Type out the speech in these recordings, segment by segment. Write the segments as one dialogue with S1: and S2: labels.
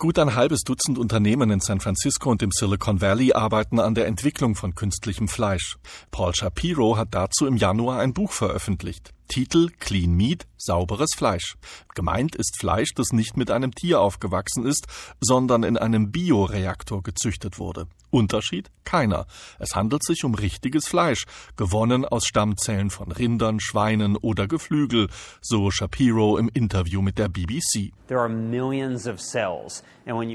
S1: Gut ein halbes Dutzend Unternehmen in San Francisco und im Silicon Valley arbeiten an der Entwicklung von künstlichem Fleisch. Paul Shapiro hat dazu im Januar ein Buch veröffentlicht. Titel Clean Meat, sauberes Fleisch. Gemeint ist Fleisch, das nicht mit einem Tier aufgewachsen ist, sondern in einem Bioreaktor gezüchtet wurde. Unterschied? Keiner. Es handelt sich um richtiges Fleisch, gewonnen aus Stammzellen von Rindern, Schweinen oder Geflügel, so Shapiro im Interview mit der BBC.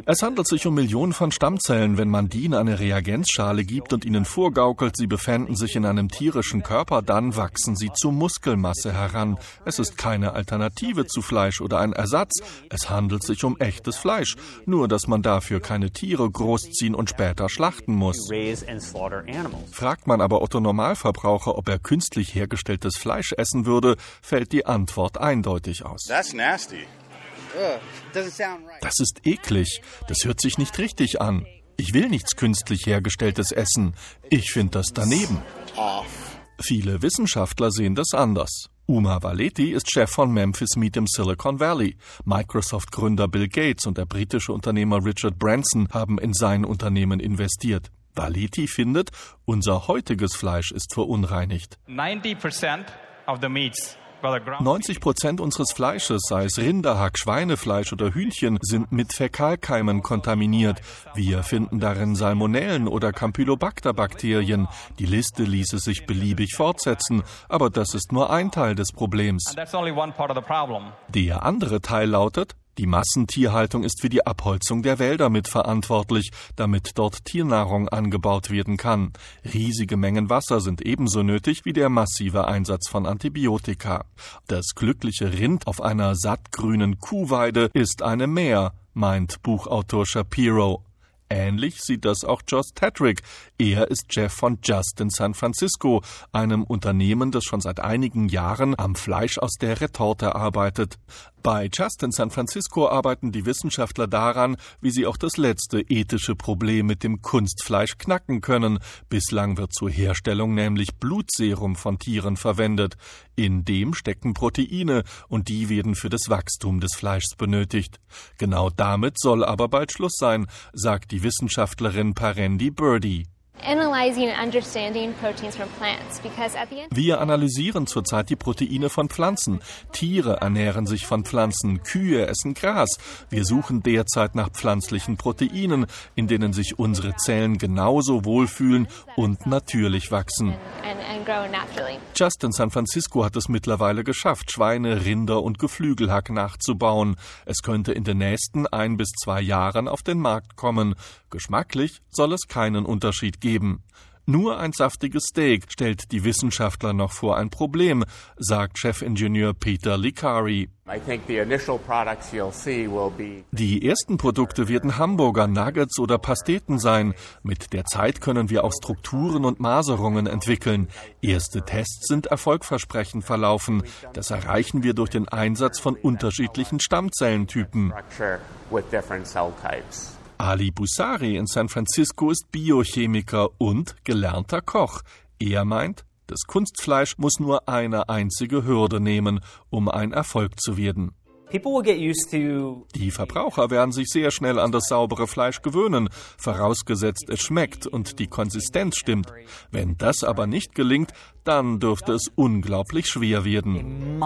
S1: Es handelt sich um Millionen von Stammzellen. Wenn man die in eine Reagenzschale gibt und ihnen vorgaukelt, sie befänden sich in einem tierischen Körper, dann wachsen sie zu Muskelmasse heran. Es ist keine Alternative zu Fleisch oder ein Ersatz. Es handelt sich um echtes Fleisch. Nur, dass man dafür keine Tiere großziehen und später schlachten muss. Fragt man aber Otto Normalverbraucher, ob er künstlich hergestelltes Fleisch essen würde, fällt die Antwort eindeutig aus. Das ist eklig. Das hört sich nicht richtig an. Ich will nichts künstlich hergestelltes essen. Ich finde das daneben. Viele Wissenschaftler sehen das anders. Uma Valeti ist Chef von Memphis Meat im Silicon Valley. Microsoft-Gründer Bill Gates und der britische Unternehmer Richard Branson haben in sein Unternehmen investiert. Valeti findet, unser heutiges Fleisch ist verunreinigt. 90% of the meats 90 Prozent unseres Fleisches, sei es Rinderhack, Schweinefleisch oder Hühnchen, sind mit Fäkalkeimen kontaminiert. Wir finden darin Salmonellen oder Campylobacter-Bakterien. Die Liste ließe sich beliebig fortsetzen, aber das ist nur ein Teil des Problems. Der andere Teil lautet, die Massentierhaltung ist für die Abholzung der Wälder mitverantwortlich, damit dort Tiernahrung angebaut werden kann. Riesige Mengen Wasser sind ebenso nötig wie der massive Einsatz von Antibiotika. Das glückliche Rind auf einer sattgrünen Kuhweide ist eine Mehr, meint Buchautor Shapiro. Ähnlich sieht das auch Josh Tetrick. Er ist Chef von Just in San Francisco, einem Unternehmen, das schon seit einigen Jahren am Fleisch aus der Retorte arbeitet. Bei Just in San Francisco arbeiten die Wissenschaftler daran, wie sie auch das letzte ethische Problem mit dem Kunstfleisch knacken können. Bislang wird zur Herstellung nämlich Blutserum von Tieren verwendet. In dem stecken Proteine und die werden für das Wachstum des Fleischs benötigt. Genau damit soll aber bald Schluss sein, sagt die Wissenschaftlerin Parendi Birdie. Wir analysieren zurzeit die Proteine von Pflanzen. Tiere ernähren sich von Pflanzen, Kühe essen Gras. Wir suchen derzeit nach pflanzlichen Proteinen, in denen sich unsere Zellen genauso wohlfühlen und natürlich wachsen. Just in San Francisco hat es mittlerweile geschafft, Schweine, Rinder und Geflügelhack nachzubauen. Es könnte in den nächsten ein bis zwei Jahren auf den Markt kommen. Geschmacklich soll es keinen Unterschied geben. Nur ein saftiges Steak stellt die Wissenschaftler noch vor ein Problem, sagt Chefingenieur Peter Licari. Die ersten Produkte werden Hamburger, Nuggets oder Pasteten sein. Mit der Zeit können wir auch Strukturen und Maserungen entwickeln. Erste Tests sind erfolgversprechend verlaufen. Das erreichen wir durch den Einsatz von unterschiedlichen Stammzellentypen. Ali Busari in San Francisco ist Biochemiker und gelernter Koch. Er meint, das Kunstfleisch muss nur eine einzige Hürde nehmen, um ein Erfolg zu werden. Die Verbraucher werden sich sehr schnell an das saubere Fleisch gewöhnen, vorausgesetzt es schmeckt und die Konsistenz stimmt. Wenn das aber nicht gelingt, dann dürfte es unglaublich schwer werden.